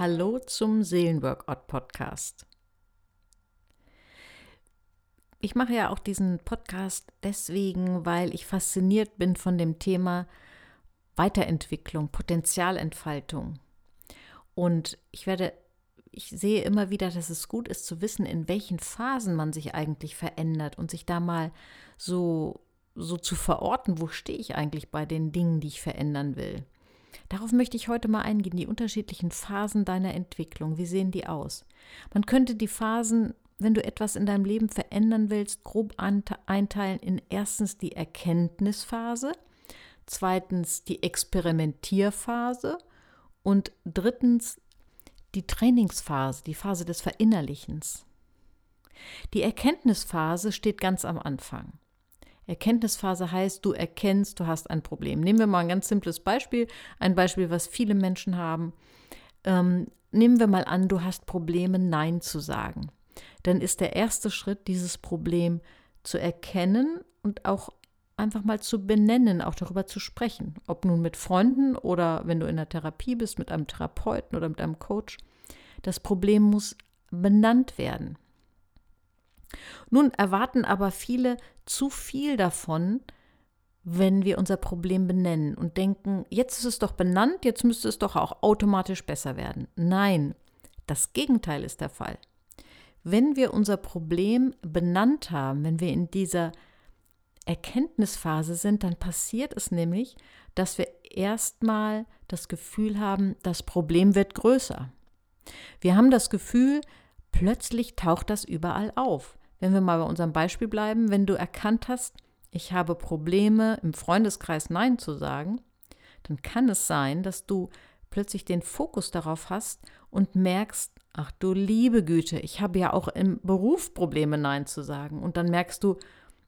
Hallo zum Seelenworkout Podcast. Ich mache ja auch diesen Podcast deswegen, weil ich fasziniert bin von dem Thema Weiterentwicklung, Potenzialentfaltung. Und ich werde, ich sehe immer wieder, dass es gut ist zu wissen, in welchen Phasen man sich eigentlich verändert und sich da mal so, so zu verorten, wo stehe ich eigentlich bei den Dingen, die ich verändern will. Darauf möchte ich heute mal eingehen, die unterschiedlichen Phasen deiner Entwicklung. Wie sehen die aus? Man könnte die Phasen, wenn du etwas in deinem Leben verändern willst, grob einteilen in erstens die Erkenntnisphase, zweitens die Experimentierphase und drittens die Trainingsphase, die Phase des Verinnerlichens. Die Erkenntnisphase steht ganz am Anfang. Erkenntnisphase heißt, du erkennst, du hast ein Problem. Nehmen wir mal ein ganz simples Beispiel, ein Beispiel, was viele Menschen haben. Ähm, nehmen wir mal an, du hast Probleme, Nein zu sagen. Dann ist der erste Schritt, dieses Problem zu erkennen und auch einfach mal zu benennen, auch darüber zu sprechen. Ob nun mit Freunden oder wenn du in der Therapie bist, mit einem Therapeuten oder mit einem Coach. Das Problem muss benannt werden. Nun erwarten aber viele zu viel davon, wenn wir unser Problem benennen und denken, jetzt ist es doch benannt, jetzt müsste es doch auch automatisch besser werden. Nein, das Gegenteil ist der Fall. Wenn wir unser Problem benannt haben, wenn wir in dieser Erkenntnisphase sind, dann passiert es nämlich, dass wir erstmal das Gefühl haben, das Problem wird größer. Wir haben das Gefühl, plötzlich taucht das überall auf. Wenn wir mal bei unserem Beispiel bleiben, wenn du erkannt hast, ich habe Probleme im Freundeskreis Nein zu sagen, dann kann es sein, dass du plötzlich den Fokus darauf hast und merkst, ach du liebe Güte, ich habe ja auch im Beruf Probleme Nein zu sagen. Und dann merkst du,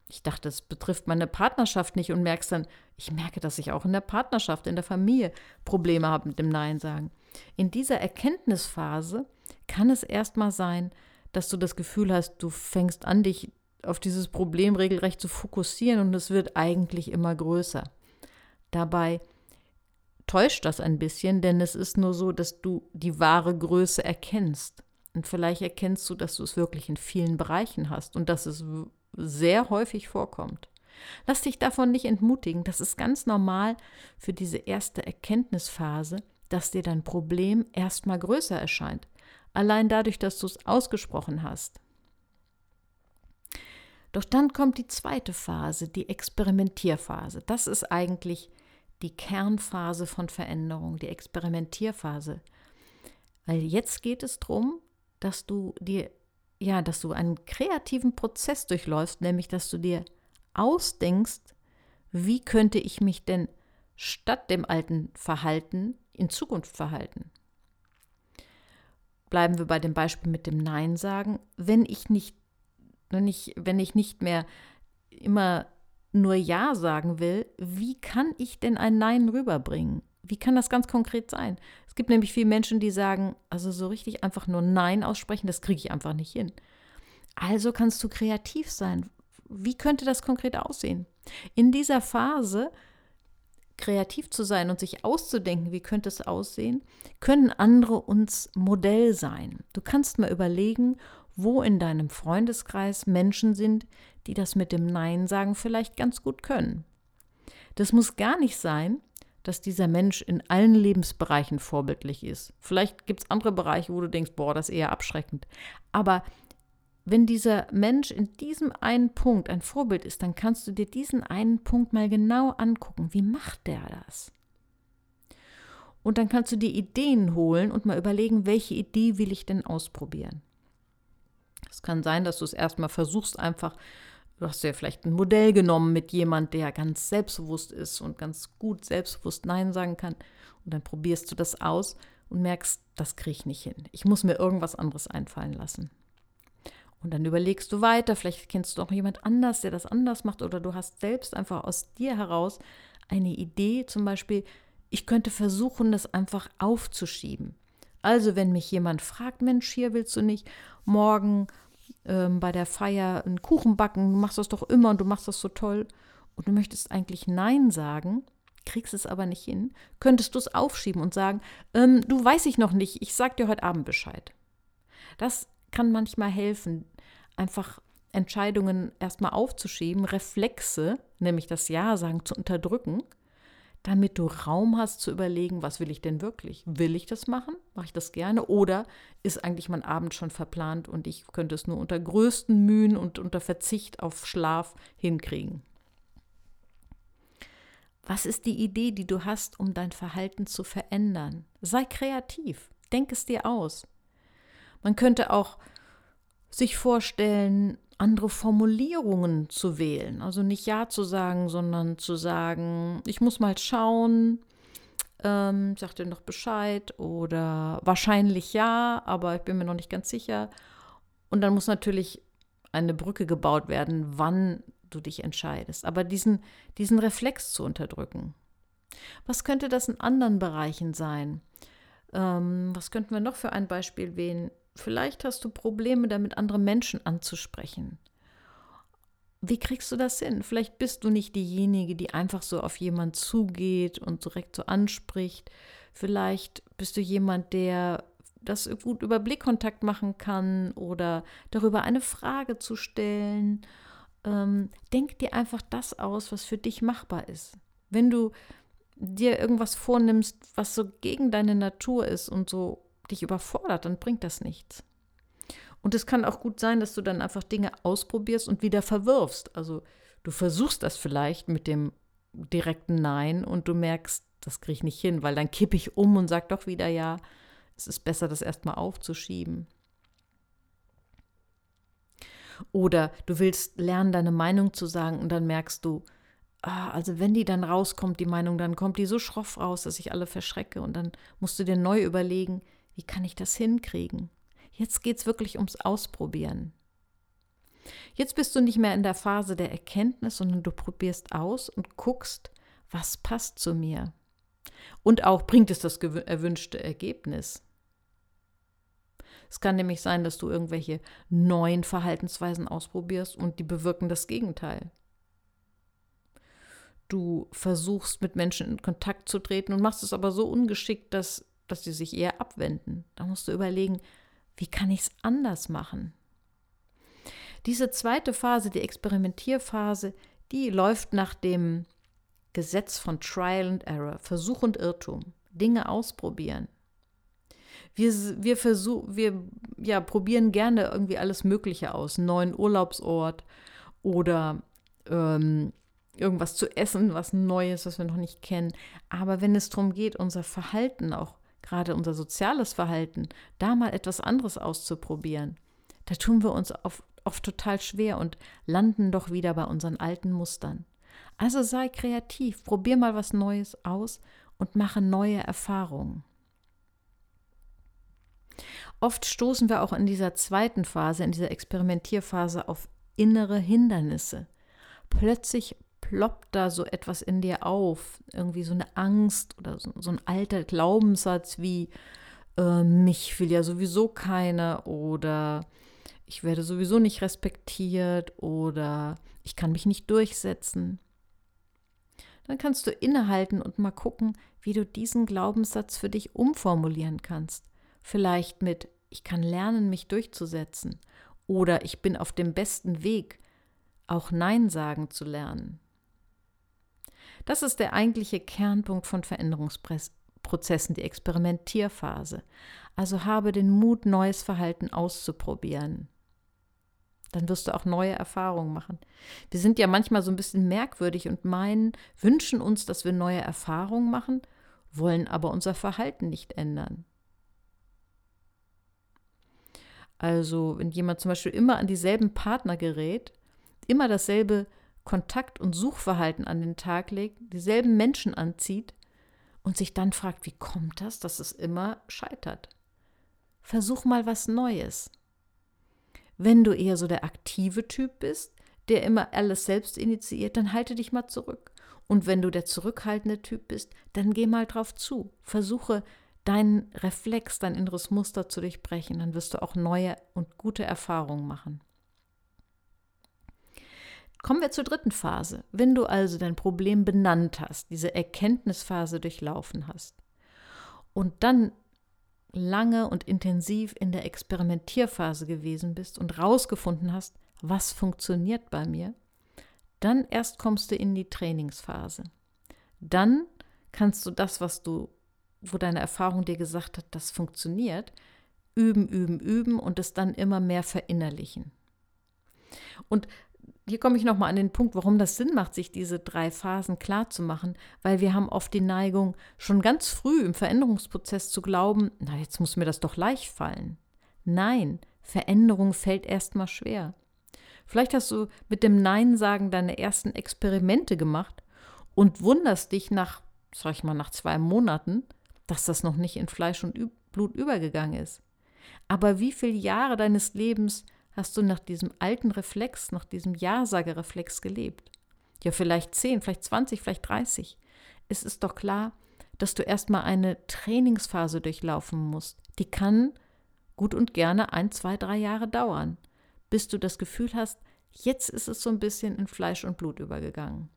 ich dachte, es betrifft meine Partnerschaft nicht und merkst dann, ich merke, dass ich auch in der Partnerschaft, in der Familie Probleme habe mit dem Nein sagen. In dieser Erkenntnisphase kann es erstmal sein, dass du das Gefühl hast, du fängst an, dich auf dieses Problem regelrecht zu fokussieren und es wird eigentlich immer größer. Dabei täuscht das ein bisschen, denn es ist nur so, dass du die wahre Größe erkennst. Und vielleicht erkennst du, dass du es wirklich in vielen Bereichen hast und dass es sehr häufig vorkommt. Lass dich davon nicht entmutigen. Das ist ganz normal für diese erste Erkenntnisphase, dass dir dein Problem erstmal größer erscheint allein dadurch, dass du es ausgesprochen hast. Doch dann kommt die zweite Phase, die Experimentierphase. Das ist eigentlich die Kernphase von Veränderung, die Experimentierphase. Weil jetzt geht es darum, dass du dir, ja, dass du einen kreativen Prozess durchläufst, nämlich dass du dir ausdenkst, wie könnte ich mich denn statt dem alten Verhalten in Zukunft verhalten. Bleiben wir bei dem Beispiel mit dem Nein sagen. Wenn ich nicht, wenn ich, wenn ich nicht mehr immer nur Ja sagen will, wie kann ich denn ein Nein rüberbringen? Wie kann das ganz konkret sein? Es gibt nämlich viele Menschen, die sagen, also so richtig einfach nur Nein aussprechen, das kriege ich einfach nicht hin. Also kannst du kreativ sein. Wie könnte das konkret aussehen? In dieser Phase kreativ zu sein und sich auszudenken, wie könnte es aussehen, können andere uns Modell sein. Du kannst mal überlegen, wo in deinem Freundeskreis Menschen sind, die das mit dem Nein sagen vielleicht ganz gut können. Das muss gar nicht sein, dass dieser Mensch in allen Lebensbereichen vorbildlich ist. Vielleicht gibt es andere Bereiche, wo du denkst, boah, das ist eher abschreckend. Aber wenn dieser Mensch in diesem einen Punkt ein Vorbild ist, dann kannst du dir diesen einen Punkt mal genau angucken. Wie macht der das? Und dann kannst du dir Ideen holen und mal überlegen, welche Idee will ich denn ausprobieren. Es kann sein, dass du es erstmal versuchst, einfach, du hast ja vielleicht ein Modell genommen mit jemand, der ganz selbstbewusst ist und ganz gut selbstbewusst Nein sagen kann. Und dann probierst du das aus und merkst, das kriege ich nicht hin. Ich muss mir irgendwas anderes einfallen lassen. Und dann überlegst du weiter, vielleicht kennst du auch jemand anders, der das anders macht, oder du hast selbst einfach aus dir heraus eine Idee, zum Beispiel, ich könnte versuchen, das einfach aufzuschieben. Also, wenn mich jemand fragt, Mensch, hier willst du nicht morgen ähm, bei der Feier einen Kuchen backen, du machst das doch immer und du machst das so toll. Und du möchtest eigentlich Nein sagen, kriegst es aber nicht hin, könntest du es aufschieben und sagen, ähm, du weiß ich noch nicht, ich sag dir heute Abend Bescheid. Das kann manchmal helfen, einfach Entscheidungen erstmal aufzuschieben, Reflexe, nämlich das Ja sagen, zu unterdrücken, damit du Raum hast zu überlegen, was will ich denn wirklich? Will ich das machen? Mache ich das gerne? Oder ist eigentlich mein Abend schon verplant und ich könnte es nur unter größten Mühen und unter Verzicht auf Schlaf hinkriegen? Was ist die Idee, die du hast, um dein Verhalten zu verändern? Sei kreativ, denk es dir aus. Man könnte auch sich vorstellen, andere Formulierungen zu wählen. Also nicht Ja zu sagen, sondern zu sagen, ich muss mal schauen, ähm, sag dir noch Bescheid oder wahrscheinlich ja, aber ich bin mir noch nicht ganz sicher. Und dann muss natürlich eine Brücke gebaut werden, wann du dich entscheidest. Aber diesen, diesen Reflex zu unterdrücken. Was könnte das in anderen Bereichen sein? Ähm, was könnten wir noch für ein Beispiel wählen? Vielleicht hast du Probleme damit, andere Menschen anzusprechen. Wie kriegst du das hin? Vielleicht bist du nicht diejenige, die einfach so auf jemanden zugeht und direkt so anspricht. Vielleicht bist du jemand, der das gut über Blickkontakt machen kann oder darüber eine Frage zu stellen. Ähm, denk dir einfach das aus, was für dich machbar ist. Wenn du dir irgendwas vornimmst, was so gegen deine Natur ist und so dich überfordert, dann bringt das nichts. Und es kann auch gut sein, dass du dann einfach Dinge ausprobierst und wieder verwirfst. Also du versuchst das vielleicht mit dem direkten Nein und du merkst, das kriege ich nicht hin, weil dann kippe ich um und sage doch wieder ja. Es ist besser, das erstmal aufzuschieben. Oder du willst lernen, deine Meinung zu sagen und dann merkst du, ah, also wenn die dann rauskommt, die Meinung, dann kommt die so schroff raus, dass ich alle verschrecke und dann musst du dir neu überlegen, wie kann ich das hinkriegen? Jetzt geht es wirklich ums Ausprobieren. Jetzt bist du nicht mehr in der Phase der Erkenntnis, sondern du probierst aus und guckst, was passt zu mir. Und auch bringt es das erwünschte Ergebnis. Es kann nämlich sein, dass du irgendwelche neuen Verhaltensweisen ausprobierst und die bewirken das Gegenteil. Du versuchst mit Menschen in Kontakt zu treten und machst es aber so ungeschickt, dass dass sie sich eher abwenden. Da musst du überlegen, wie kann ich es anders machen? Diese zweite Phase, die Experimentierphase, die läuft nach dem Gesetz von Trial and Error, Versuch und Irrtum, Dinge ausprobieren. Wir, wir, versuch, wir ja, probieren gerne irgendwie alles Mögliche aus, einen neuen Urlaubsort oder ähm, irgendwas zu essen, was Neues, was wir noch nicht kennen. Aber wenn es darum geht, unser Verhalten auch gerade unser soziales Verhalten, da mal etwas anderes auszuprobieren, da tun wir uns oft, oft total schwer und landen doch wieder bei unseren alten Mustern. Also sei kreativ, probier mal was Neues aus und mache neue Erfahrungen. Oft stoßen wir auch in dieser zweiten Phase, in dieser Experimentierphase auf innere Hindernisse. Plötzlich ploppt da so etwas in dir auf, irgendwie so eine Angst oder so, so ein alter Glaubenssatz wie, äh, mich will ja sowieso keiner oder ich werde sowieso nicht respektiert oder ich kann mich nicht durchsetzen. Dann kannst du innehalten und mal gucken, wie du diesen Glaubenssatz für dich umformulieren kannst. Vielleicht mit, ich kann lernen, mich durchzusetzen oder ich bin auf dem besten Weg, auch Nein sagen zu lernen. Das ist der eigentliche Kernpunkt von Veränderungsprozessen, die Experimentierphase. Also habe den Mut, neues Verhalten auszuprobieren. Dann wirst du auch neue Erfahrungen machen. Wir sind ja manchmal so ein bisschen merkwürdig und meinen, wünschen uns, dass wir neue Erfahrungen machen, wollen aber unser Verhalten nicht ändern. Also, wenn jemand zum Beispiel immer an dieselben Partner gerät, immer dasselbe Kontakt- und Suchverhalten an den Tag legt, dieselben Menschen anzieht und sich dann fragt, wie kommt das, dass es immer scheitert? Versuch mal was Neues. Wenn du eher so der aktive Typ bist, der immer alles selbst initiiert, dann halte dich mal zurück. Und wenn du der zurückhaltende Typ bist, dann geh mal drauf zu. Versuche deinen Reflex, dein inneres Muster zu durchbrechen, dann wirst du auch neue und gute Erfahrungen machen. Kommen wir zur dritten Phase. Wenn du also dein Problem benannt hast, diese Erkenntnisphase durchlaufen hast und dann lange und intensiv in der Experimentierphase gewesen bist und rausgefunden hast, was funktioniert bei mir, dann erst kommst du in die Trainingsphase. Dann kannst du das, was du, wo deine Erfahrung dir gesagt hat, das funktioniert, üben, üben, üben und es dann immer mehr verinnerlichen. Und hier komme ich nochmal an den Punkt, warum das Sinn macht, sich diese drei Phasen klar zu machen, weil wir haben oft die Neigung, schon ganz früh im Veränderungsprozess zu glauben, na, jetzt muss mir das doch leicht fallen. Nein, Veränderung fällt erstmal schwer. Vielleicht hast du mit dem Nein sagen deine ersten Experimente gemacht und wunderst dich nach, sag ich mal, nach zwei Monaten, dass das noch nicht in Fleisch und Blut übergegangen ist. Aber wie viele Jahre deines Lebens hast du nach diesem alten Reflex, nach diesem Ja-Sage-Reflex gelebt? Ja, vielleicht 10, vielleicht 20, vielleicht 30. Es ist doch klar, dass du erstmal eine Trainingsphase durchlaufen musst. Die kann gut und gerne ein, zwei, drei Jahre dauern, bis du das Gefühl hast, jetzt ist es so ein bisschen in Fleisch und Blut übergegangen.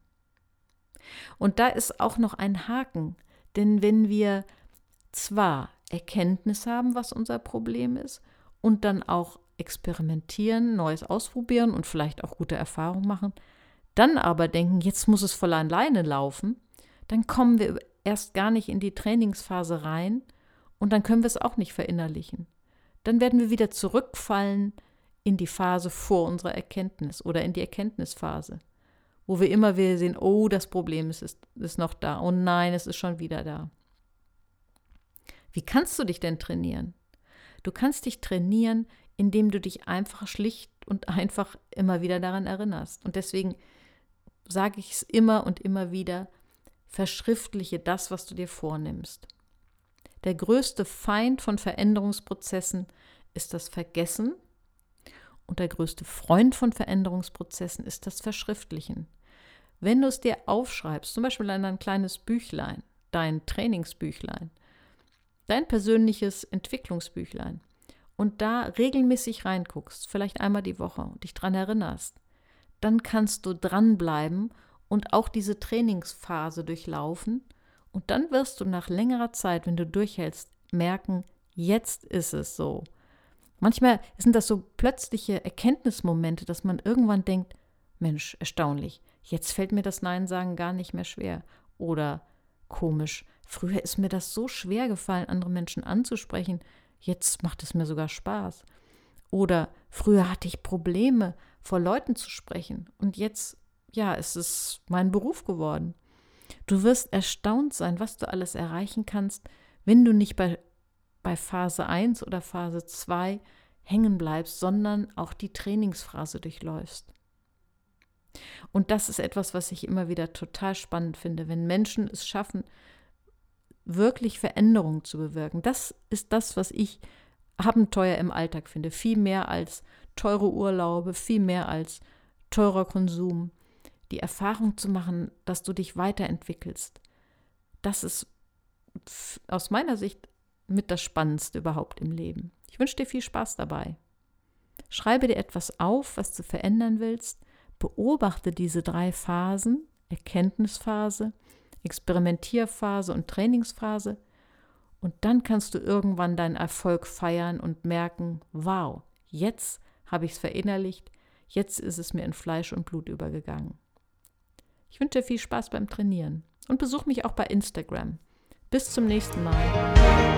Und da ist auch noch ein Haken, denn wenn wir zwar Erkenntnis haben, was unser Problem ist, und dann auch experimentieren, Neues ausprobieren und vielleicht auch gute Erfahrungen machen, dann aber denken, jetzt muss es voll alleine laufen, dann kommen wir erst gar nicht in die Trainingsphase rein und dann können wir es auch nicht verinnerlichen. Dann werden wir wieder zurückfallen in die Phase vor unserer Erkenntnis oder in die Erkenntnisphase, wo wir immer wieder sehen, oh, das Problem ist, ist, ist noch da, oh nein, es ist schon wieder da. Wie kannst du dich denn trainieren? Du kannst dich trainieren, indem du dich einfach schlicht und einfach immer wieder daran erinnerst. Und deswegen sage ich es immer und immer wieder, verschriftliche das, was du dir vornimmst. Der größte Feind von Veränderungsprozessen ist das Vergessen und der größte Freund von Veränderungsprozessen ist das Verschriftlichen. Wenn du es dir aufschreibst, zum Beispiel in ein kleines Büchlein, dein Trainingsbüchlein, dein persönliches Entwicklungsbüchlein, und da regelmäßig reinguckst, vielleicht einmal die Woche und dich daran erinnerst, dann kannst du dranbleiben und auch diese Trainingsphase durchlaufen. Und dann wirst du nach längerer Zeit, wenn du durchhältst, merken, jetzt ist es so. Manchmal sind das so plötzliche Erkenntnismomente, dass man irgendwann denkt, Mensch, erstaunlich, jetzt fällt mir das Nein sagen gar nicht mehr schwer. Oder komisch, früher ist mir das so schwer gefallen, andere Menschen anzusprechen. Jetzt macht es mir sogar Spaß. Oder früher hatte ich Probleme, vor Leuten zu sprechen und jetzt, ja, ist es mein Beruf geworden. Du wirst erstaunt sein, was du alles erreichen kannst, wenn du nicht bei, bei Phase 1 oder Phase 2 hängen bleibst, sondern auch die Trainingsphase durchläufst. Und das ist etwas, was ich immer wieder total spannend finde, wenn Menschen es schaffen, wirklich Veränderungen zu bewirken. Das ist das, was ich Abenteuer im Alltag finde. Viel mehr als teure Urlaube, viel mehr als teurer Konsum. Die Erfahrung zu machen, dass du dich weiterentwickelst. Das ist aus meiner Sicht mit das Spannendste überhaupt im Leben. Ich wünsche dir viel Spaß dabei. Schreibe dir etwas auf, was du verändern willst. Beobachte diese drei Phasen, Erkenntnisphase, Experimentierphase und Trainingsphase. Und dann kannst du irgendwann deinen Erfolg feiern und merken, wow, jetzt habe ich es verinnerlicht, jetzt ist es mir in Fleisch und Blut übergegangen. Ich wünsche dir viel Spaß beim Trainieren und besuch mich auch bei Instagram. Bis zum nächsten Mal.